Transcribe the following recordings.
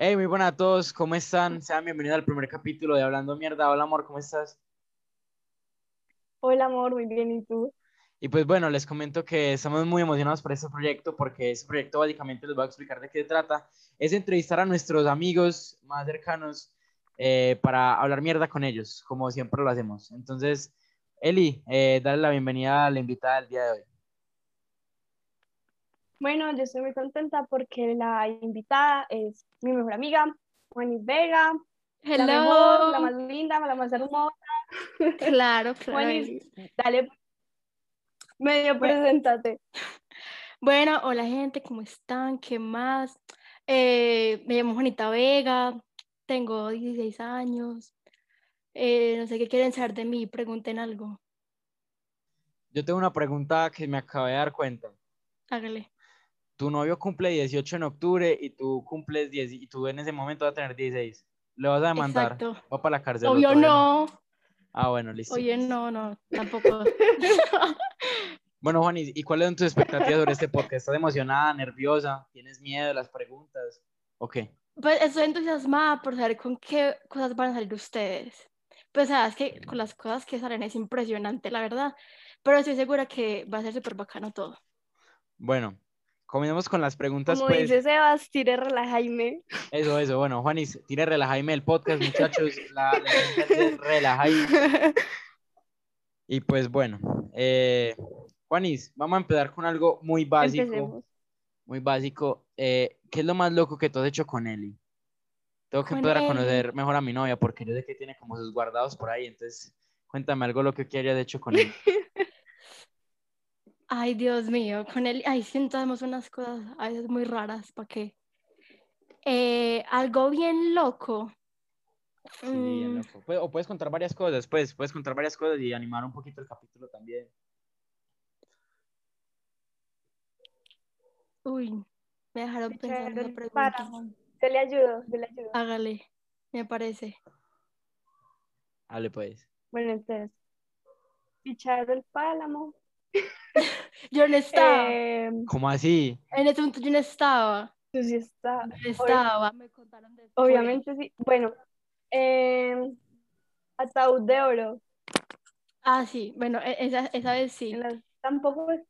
Hey, muy buenas a todos, ¿cómo están? Sean bienvenidos al primer capítulo de Hablando Mierda. Hola, amor, ¿cómo estás? Hola, amor, muy bien, ¿y tú? Y pues bueno, les comento que estamos muy emocionados por este proyecto porque este proyecto básicamente les voy a explicar de qué se trata. Es entrevistar a nuestros amigos más cercanos eh, para hablar mierda con ellos, como siempre lo hacemos. Entonces, Eli, eh, dale la bienvenida a la invitada del día de hoy. Bueno, yo estoy muy contenta porque la invitada es mi mejor amiga, Juanis Vega. Hello. La mejor, la más linda, la más hermosa. Claro, claro. Juanis, dale, medio preséntate. Bueno, hola gente, ¿cómo están? ¿Qué más? Eh, me llamo Juanita Vega, tengo 16 años. Eh, no sé qué quieren saber de mí, pregunten algo. Yo tengo una pregunta que me acabé de dar cuenta. Hágale. Tu novio cumple 18 en octubre y tú cumples 10 y tú en ese momento vas a tener 16. ¿Le vas a demandar? Exacto. ¿Va para la cárcel? Obvio todavía no. Ah, bueno, listo. Oye, no, no, tampoco. Bueno, Juan, ¿y cuáles son tus expectativas sobre este podcast? ¿Estás emocionada, nerviosa? ¿Tienes miedo de las preguntas? ¿O qué? Pues estoy entusiasmada por saber con qué cosas van a salir ustedes. Pues sabes que con las cosas que salen es impresionante, la verdad. Pero estoy segura que va a ser súper bacano todo. Bueno, comencemos con las preguntas, Como pues. dice Sebas, tire Jaime. Eso, eso. Bueno, Juanis, tire relajaime el podcast, muchachos. La, la relajaime. Y pues bueno, eh, Juanis, vamos a empezar con algo muy básico. Empecemos. Muy básico. Eh, ¿qué es lo más loco que tú has hecho con Eli? Tengo que empezar a conocer mejor a mi novia porque yo sé que tiene como sus guardados por ahí. Entonces, cuéntame algo lo que hayas hecho con él. Ay, Dios mío, con él, ay, sentamos unas cosas a veces muy raras, ¿para qué? Eh, algo bien loco. Sí, bien Mm, loco. O puedes contar varias cosas, pues, puedes contar varias cosas y animar un poquito el capítulo también. uy, me dejaron pensando Echaron esa el pregunta. páramo. Yo le ayudo, yo le ayudo. Hágale, me parece. Hable, pues. Bueno, entonces, fichar el pálamo. Yo no estaba, Eh, ¿Cómo así? en ese momento yo no estaba, tú sí está. no estaba, me contaron. Obviamente sí. Bueno, eh, ataúd de oro. Ah, sí, bueno, e- esa, esa vez sí, las- Tampoco es-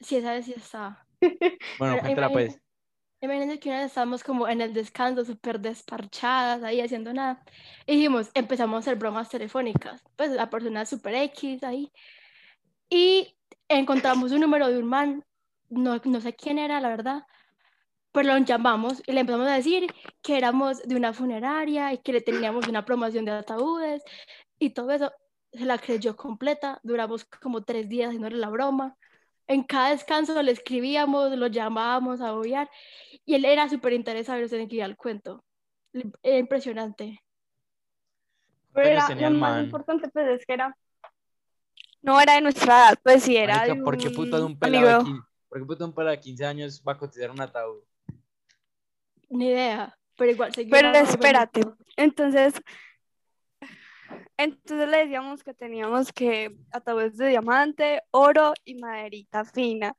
sí, esa vez sí estaba. Bueno, cuéntala, pues. imagínate- Imagínense que una vez estábamos como en el descanso, súper desparchadas, ahí haciendo nada. Y dijimos, empezamos a hacer bromas telefónicas. Pues la persona súper X ahí. Y encontramos un número de un man, no, no sé quién era, la verdad, pero lo llamamos y le empezamos a decir que éramos de una funeraria y que le teníamos una promoción de ataúdes y todo eso. Se la creyó completa. Duramos como tres días haciéndole la broma. En cada descanso le escribíamos, lo llamábamos a obviar y él era súper interesado en seguir el cuento. Era impresionante. Pero era, lo más importante pues es que era no era de nuestra edad, pues sí era Marica, de ¿por qué puta de un pelado. 15, ¿por qué puta de un pelado de 15 años va a cotizar un ataúd? Ni idea, pero igual seguía Pero espérate, entonces entonces le decíamos que teníamos que ataúdes de diamante, oro y maderita fina.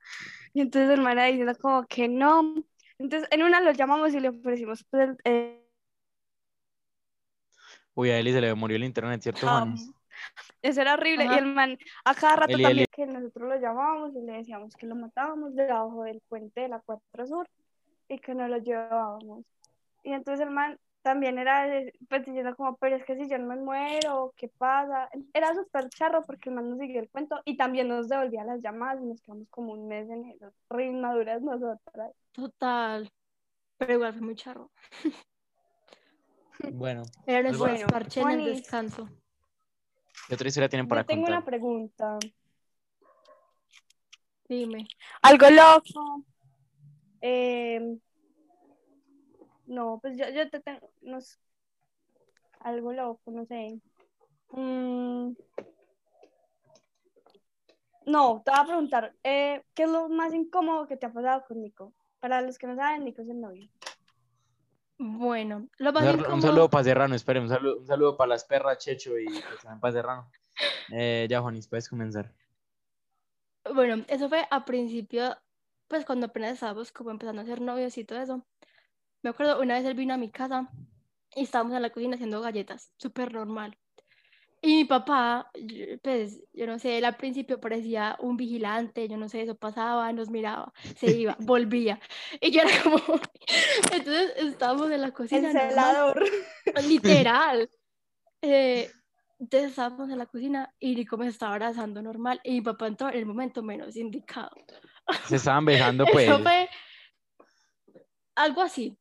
Y entonces el man era diciendo como que no. Entonces en una lo llamamos y le ofrecimos pues el, el- Uy, a Eli se le murió el internet, ¿cierto, Juanis? Eso era horrible. Y el man, a cada rato Eli, también que nosotros lo llamábamos y le decíamos que lo matábamos debajo del puente de la 4 Sur y que no lo llevábamos. Y entonces el man también era pues diciendo como, pero es que si yo no me muero, ¿qué pasa? Era súper charro porque el man nos siguió el cuento y también nos devolvía las llamadas y nos quedamos como un mes en esas re inmaduras nosotras. Total. Pero igual fue muy charro. Bueno, Era nuestro Bueno, desparche en el descanso. ¿Qué otra historia tienen para Yo tengo contar? una pregunta. Dime. Algo loco. Eh, no, pues yo, yo te tengo, no sé, algo loco, no sé. Mm, no, te voy a preguntar, eh, ¿qué es lo más incómodo que te ha pasado con Nico? Para los que no saben, Nico es el novio. Bueno, lo Un, más un incómodo- saludo para Serrano, espere, un saludo, un saludo para las perras Checho y pues, también para Serrano. Eh, ya, Juanis, puedes comenzar. Bueno, eso fue a principio, pues cuando apenas estábamos como empezando a ser novios y todo eso. Me acuerdo, una vez él vino a mi casa y estábamos en la cocina haciendo galletas, súper normal. Y mi papá, pues, yo no sé, él al principio parecía un vigilante, yo no sé, eso pasaba, nos miraba, se iba, volvía. Y yo era como, entonces estábamos en la cocina. El normal, celador. Literal. Eh, entonces estábamos en la cocina y Nico me estaba abrazando normal y mi papá entró en el momento menos indicado. Se estaban besando, pues. Eso fue algo así.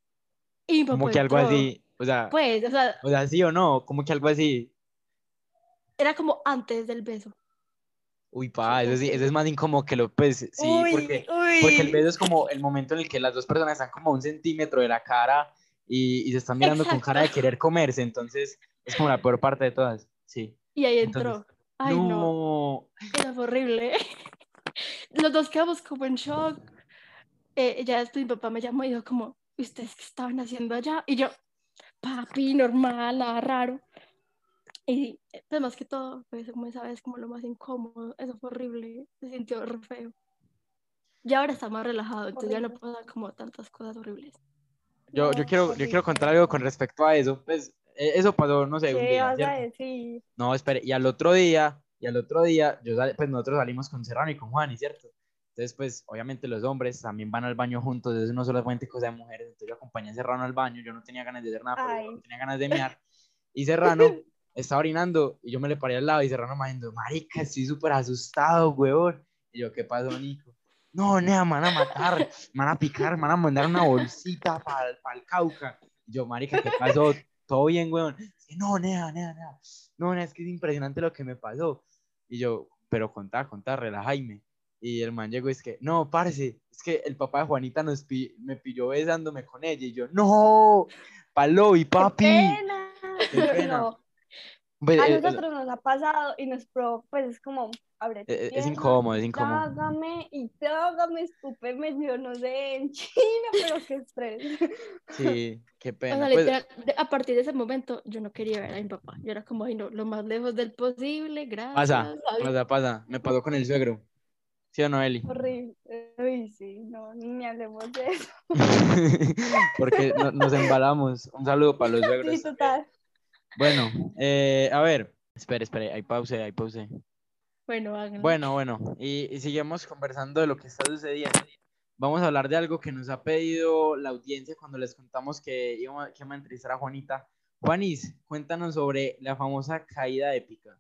Y mi Como papá que algo entró. así. O sea, Pues, o sea, o sea, sí o no, como que algo así. Era como antes del beso. Uy, pa, eso sí, eso es más incómodo que lo, pues, sí, uy, porque, uy. porque el beso es como el momento en el que las dos personas están como a un centímetro de la cara y, y se están mirando con cara de Exacto. querer comerse, entonces es como la peor parte de todas, sí. Y ahí Entonces, entró. Ay, no, no, eso fue horrible. Los dos quedamos como en shock. Eh, ya después mi papá me llamó y dijo como, ¿ustedes qué estaban haciendo allá? Y yo, papi, normal, nada raro. Y eh, pues más que todo, pues como esa vez como lo más incómodo, eso fue horrible, se sintió re feo. Y ahora está más relajado, entonces ya no pasan como tantas cosas horribles. yo, yo quiero, yo horrible. quiero contar algo con respecto a eso, pues, eh, eso pasó, no sé, un ¿Qué día, vas a decir? No, espere, y al otro día, y al otro día, yo sal- pues nosotros salimos con Serrano y con Juan, ¿cierto? Entonces, pues, obviamente los hombres también van al baño juntos, eso no es solamente cosa de mujeres, entonces yo acompañé a Serrano al baño, yo no tenía ganas de hacer nada, pero Ay. no tenía ganas de mear, y Serrano estaba orinando, y yo me le paré al lado, y Serrano me dijo, marica, estoy súper asustado, weón, y yo, ¿qué pasó, Nico? No, nea, me van a matar, me van a picar, me van a mandar una bolsita para el Cauca, y yo, marica, ¿qué pasó? Todo bien, que no, nea, nea, nea, no, nea, es que es impresionante lo que me pasó. Y yo, pero contá, contá, relajaime. Y el man llegó y es que, no, parce, es que el papá de Juanita nos pi- me pilló besándome con ella. Y yo, no, palo y papi. ¡Qué pena! Qué pena. No, Pues, a eh, nosotros nos ha pasado y nos pro, pues es como, abre eh, es incómodo, es incómodo. Trágame y trágame, escúpeme, yo no sé, en China, pero qué estrés. Sí, qué O pena. sea, Pues, literal, a partir de ese momento yo no quería ver a mi papá. Yo era como, ay, no, lo más lejos del posible, gracias. pasa, adiós". pasa, pasa. Me pasó con el suegro. ¿Sí o no, Eli? Horrible. Uy, sí, no, ni hablemos de eso. Porque no- nos embalamos. Un saludo para los Sí, suegros. total. Bueno, eh, a ver. Espere, espere, ahí pause, ahí pause. Bueno, háganlo. Bueno, bueno, y, y seguimos conversando de lo que está sucediendo. Vamos a hablar de algo que nos ha pedido la audiencia cuando les contamos que íbamos, que a entrevistar a Juanita. Juanis, cuéntanos sobre la famosa caída épica.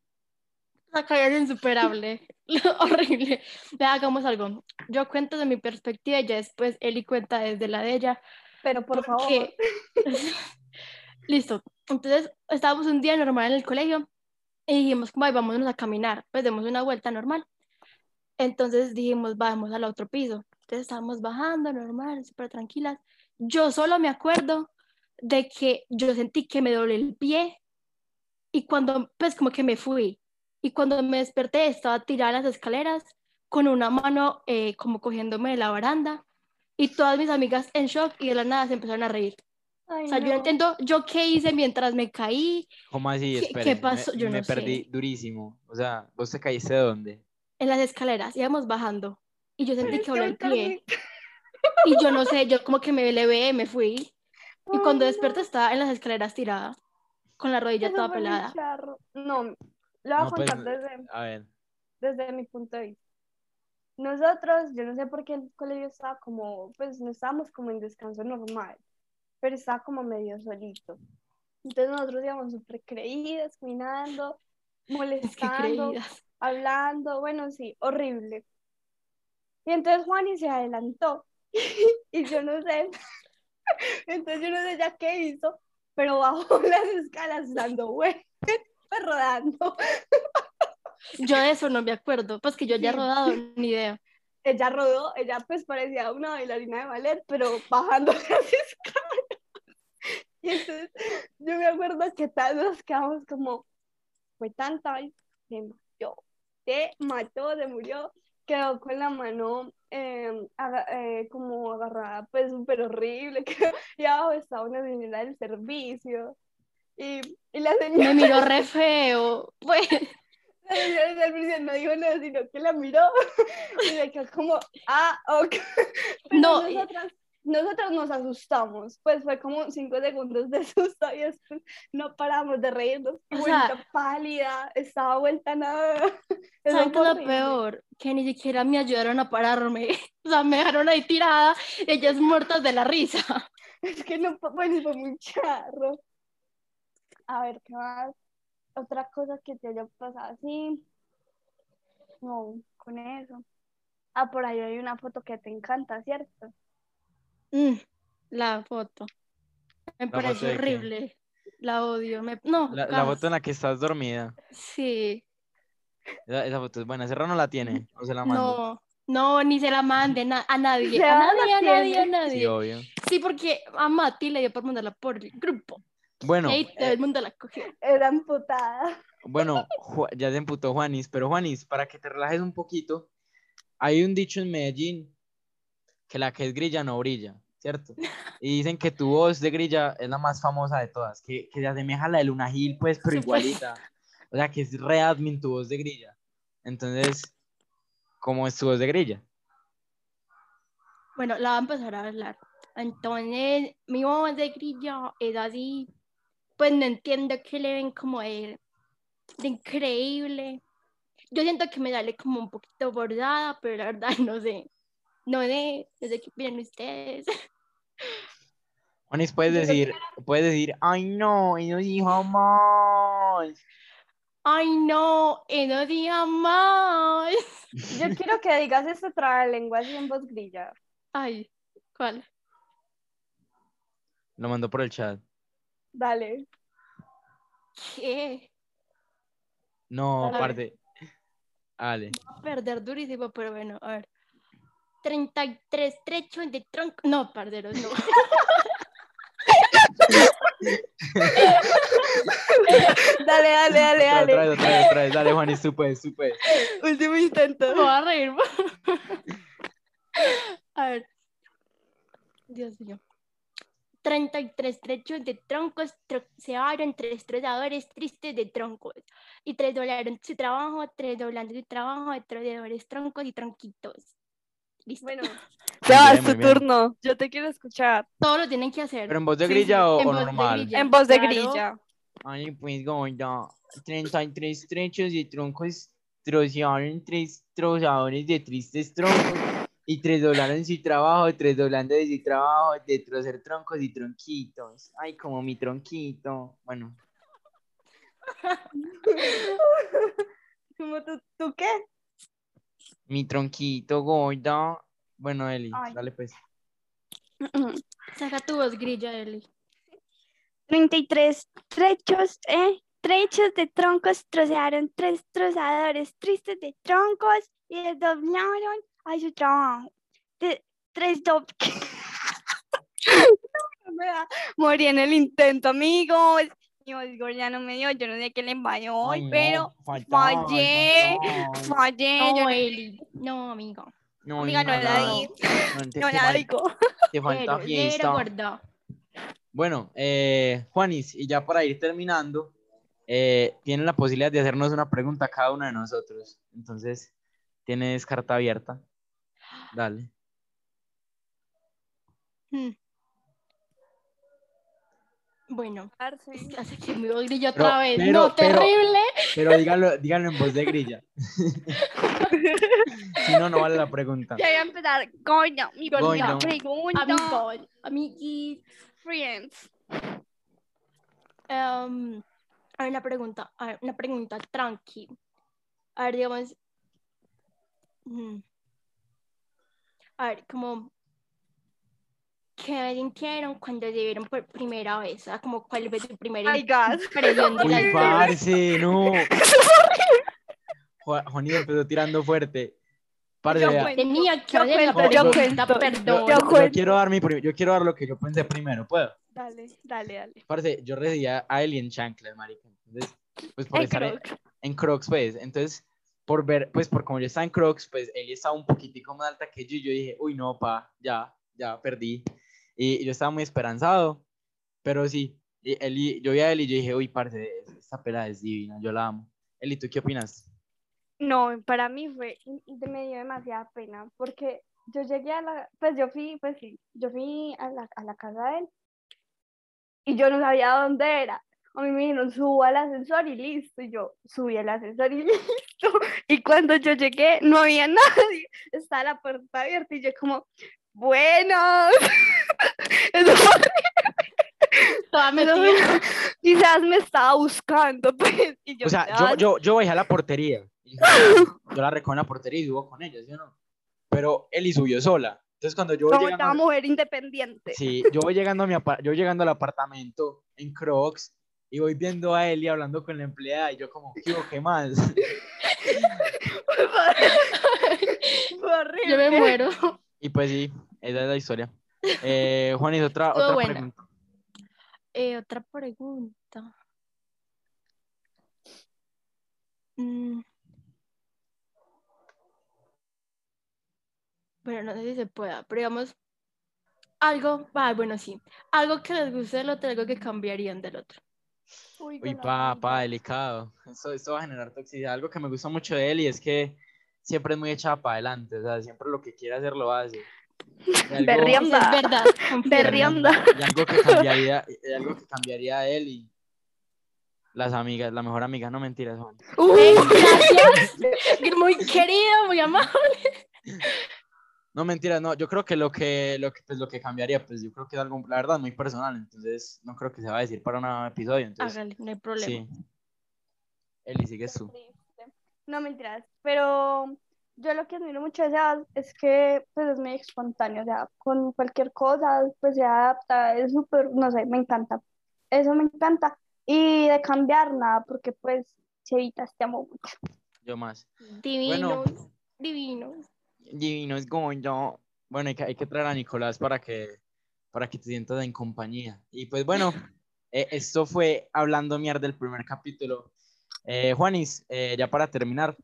La caída es insuperable. Horrible. Vea, hagamos algo. Yo cuento de mi perspectiva y ya después Eli cuenta desde la de ella. Pero por favor, porque- Listo. Entonces, estábamos un día normal en el colegio y dijimos, como, "Ay, vámonos a caminar, pues demos una vuelta normal. Entonces dijimos, vamos al otro piso. Entonces estábamos bajando normal, súper tranquilas. Yo solo me acuerdo de que yo sentí que me doblé el pie y cuando, pues como que me fui. Y cuando me desperté estaba tirada en las escaleras con una mano eh, como cogiéndome de la baranda y todas mis amigas en shock y de la nada se empezaron a reír. Ay, O sea, yo no entiendo yo qué hice mientras me caí ¿Cómo así? ¿Qué- qué me- pasó? Yo me, no sé. perdí durísimo. O sea, ¿vos te caíste de dónde? en las escaleras, íbamos bajando y yo sentí que doblé el pie y yo no sé, yo como que me levé, me fui y cuando desperté no, estaba en las escaleras tirada con la rodilla eso toda pelada. charro. No, lo voy a No, pues, contar desde, A ver. desde mi punto de vista. Nosotros, yo no sé por qué el colegio estaba como, pues no estábamos como en descanso normal, pero estaba como medio solito. Entonces nosotros íbamos súper creídas, Es que molestando, hablando, bueno, sí, horrible. Y entonces Juani se adelantó y yo no sé, entonces yo no sé ya qué hizo, pero bajó las escalas dando vueltas, rodando. Yo de eso no me acuerdo, pues que yo ya he rodado, ni idea. Ella rodó, ella pues parecía una bailarina de ballet, pero bajando las escalas. Y entonces yo me acuerdo que todos nos quedamos como, fue tanta, se mató, se mató, se murió, quedó con la mano eh, aga- eh, como agarrada, pues súper horrible, quedó- y abajo estaba una señora del servicio. Y, y la señora, Me miró re feo, pues del servicio no dijo nada, sino que la miró y se quedó como, ah, ok. Pero No, nosotras nosotros nos asustamos, pues fue como cinco segundos de susto y después no paramos de reírnos, vuelta sea- pálida, estaba vuelta nada. Eso ¿Saben qué fue es lo horrible. peor? Que ni siquiera me ayudaron a pararme. O sea, me dejaron ahí tirada, ellas muertas de la risa. Es que no, fue- bueno, fue muy charro. A ver, ¿qué más? Otra cosa que te haya pasado así. No, con eso. Ah, por ahí hay una foto que te encanta, ¿cierto? Mm, la foto. Me foto parece horrible. La odio. Me... No, La, la foto en la que estás dormida. Sí. Esa, esa foto es buena. Serra no la tiene. O se la mando. No, no, ni se la manden a, a nadie. A la nadie, a nadie, a nadie. Sí, obvio. Sí, porque a Mati le dio por mandarla por el grupo. Bueno, todo eh, el mundo la cogió. Era amputada. bueno, ya se emputó Juanis, pero Juanis, para que te relajes un poquito, hay un dicho en Medellín que la que es grilla no brilla, ¿cierto? Y dicen que tu voz de grilla es la más famosa de todas, que, que se asemeja a la de Luna Gil, pues, pero igualita. O sea, que es re admin tu voz de grilla. Entonces, ¿cómo es tu voz de grilla? Bueno, la voy a empezar a hablar. Entonces, mi voz de grilla es así. Pues no entiendo qué le ven como de, de increíble. Yo siento que me sale como un poquito bordada, pero la verdad no sé. No sé, no sé qué opinan ustedes. Juanis, puedes decir, puedes decir, ay no, y no dijo más. Ay, no, y no diga más. Yo quiero que digas este lengua así en voz grilla. Ay, ¿cuál? Lo mandó por el chat. Dale. ¿Qué? No, Dale. parte. Dale. a perder durísimo, pero bueno, a ver. 33 trechos de tronco. No, parderos, no. Dale, dale, dale, otra dale. vez, otra vez, otra vez. Dale, Juanis, tú puedes, tú puedes. Último intento. Me voy a reír. A ver. Dios mío. 33 trechos de troncos trocearon, tres trozadores tristes de troncos. Y tres doblaron su trabajo, tres doblando su trabajo, de troceadores, troncos y tronquitos. Listo. Bueno, Sebas, bien, tu bien. turno. Yo te quiero escuchar. Todo lo tienen que hacer. ¿Pero en voz de grilla sí, o, en o voz de normal? grilla. En voz de Claro. grilla. Ay, pues, gorda. 33 trechos de troncos trocearon tres trozadores de tristes troncos. Y tres doblaron su trabajo, tres doblando de su trabajo, de trocer troncos y tronquitos. Ay, como mi tronquito. Bueno, ¿Cómo tú, ¿Tú qué? mi tronquito, gorda. Bueno, Eli, Ay. dale pues. Saca tu voz grilla, Eli. 33 trechos, eh, trechos de troncos trocearon tres trozadores tristes de troncos y desdoblaron a su trabajo. De- tres dob... No me da. Morí en el intento, amigos. Mi voz ya no me dio, yo no sé qué le falló hoy, Ay, no, pero faltaba, fallé, fallé. yo No, no- Eli. No, amigo. No, Amiga, no la di. No, la digo. te falta fiesta. Bueno, eh, Juanis, y ya para ir terminando, eh, tienen la posibilidad de hacernos una pregunta a cada uno de nosotros. Entonces, tienes carta abierta. Dale. Hmm. Bueno, hace que me voy grilla otra vez. pero- no, pero- terrible. Pero díganlo, díganlo en voz de grilla. si no, no vale la pregunta. Ya voy a empezar. Coño, mi Coño. primera pregunta. Amigo, amiguis. Friends. Em, a ver, una pregunta, a ver, una pregunta tranqui. A ver, digamos. mm, A ver, como. ¿Qué sintieron cuando se vieron por primera vez? O sea, como cuál fue su primera Ay, gas. impresión de Uy, dos? parce, no. Ju- Juanito empezó tirando fuerte. Parce, Yo cuento. Tenía que Yo hacer la cuento, yo cuento. perdón. yo, Yo yo cuento. quiero dar mi yo quiero dar lo que yo pensé primero, ¿puedo? Dale, dale, dale. Parce, yo residía a Eli en chanclas, marica. Entonces, pues por En estar en, Crocs. en Crocs, pues. Entonces, por ver, pues por como yo estaba en Crocs, pues Eli estaba un poquitico más alta que yo y yo dije, uy, no, pa, ya, ya perdí. Y, yo estaba muy esperanzado, pero sí, y yo vi a Eli y yo dije, uy, parce, esta pela es divina, yo la amo. Eli, ¿tú qué opinas? No, para mí fue, me dio demasiada pena, porque yo llegué a la, pues yo fui, pues sí, yo fui a la, a la casa de él y yo no sabía dónde era. A mí me dijeron, subo al ascensor y listo. Y yo subí al ascensor y listo. Y cuando yo llegué, no había nadie. Estaba la puerta abierta y yo como, bueno. Eso fue Toda Pero metida. quizás me estaba buscando, pues. Y yo, O sea, "Ah, yo, yo, yo bajé a la portería. dije, Yo la recojo en la portería y subo con ella, ¿sí o no? Pero Eli subió sola. Entonces cuando yo voy como llegando... estaba mujer independiente. Sí, yo voy llegando a mi yo llegando al apartamento en Crocs y voy viendo a Eli hablando con la empleada y yo como, ¿qué? ¿Qué más? Yo me muero. Y pues sí, esa es la historia. Eh, Juanis, otra, Estuvo otra buena. pregunta. Eh, otra pregunta. Mm. Bueno, no sé si se pueda, pero digamos, algo, ah, bueno, sí, algo que les guste del otro, algo que cambiarían del otro. Uy, Uy, pa, amiga. pa, delicado. Eso, esto va a generar toxicidad. Algo que me gusta mucho de Eli es que siempre es muy echada para adelante. O sea, siempre lo que quiere hacer lo hace. Y algo- Berriando. Eso es verdad. Berrianda. Y algo que cambiaría, y algo que cambiaría de Eli. Las amigas, la mejor amiga, no mentiras, Juan. Uy, Eh, gracias. Muy querido, muy amable. No mentiras, no, yo creo que lo que, lo que, pues, lo que cambiaría, pues yo creo que es algo, la verdad, muy personal, entonces no creo que se va a decir para un episodio, entonces, Hágale, no hay problema. sí. Eli, sigues tú. No mentiras, pero yo lo que admiro mucho de Sebas es que pues es muy espontáneo, o sea, con cualquier cosa pues se adapta, es súper, no sé, me encanta. Eso me encanta. Y de cambiar nada, porque pues, Chevitas, te amo mucho. Yo más. Divinos, divinos. Divino es como yo. Bueno, hay que, hay que traer a Nicolás para que, para que te sientas en compañía. Y pues bueno, eh, esto fue Hablando Mierda del primer capítulo. Eh, Juanis, eh, ya para terminar,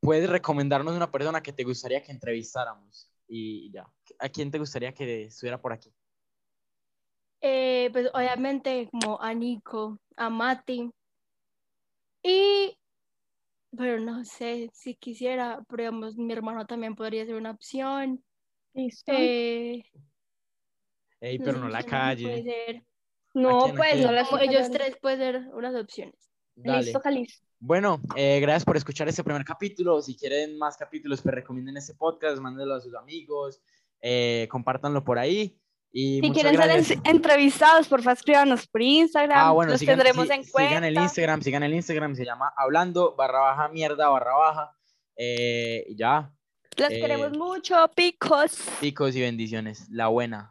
¿puedes recomendarnos una persona que te gustaría que entrevistáramos? Y ya, ¿a quién te gustaría que estuviera por aquí? Eh, pues obviamente como a Nico, a Mati. Y, pero no sé si quisiera, pero digamos, mi hermano también podría ser una opción. Listo. Eh, Ey, pero sé no la calle. ser. no, quién, pues, no las ellos tres pueden ser unas opciones. Dale. Listo, Calis. Bueno, eh, gracias por escuchar este primer capítulo. Si quieren más capítulos, pues recomienden este podcast, mándenlo a sus amigos, eh, compártanlo por ahí. Y Si quieren ser gracias. entrevistados, porfa, escríbanos por Instagram. Ah, bueno, los sigan, tendremos si- en cuenta. sigan el Instagram, sigan el Instagram, se llama hablando barra baja mierda barra baja. Eh, y ya, Los eh, queremos mucho, picos. picos y bendiciones. La buena.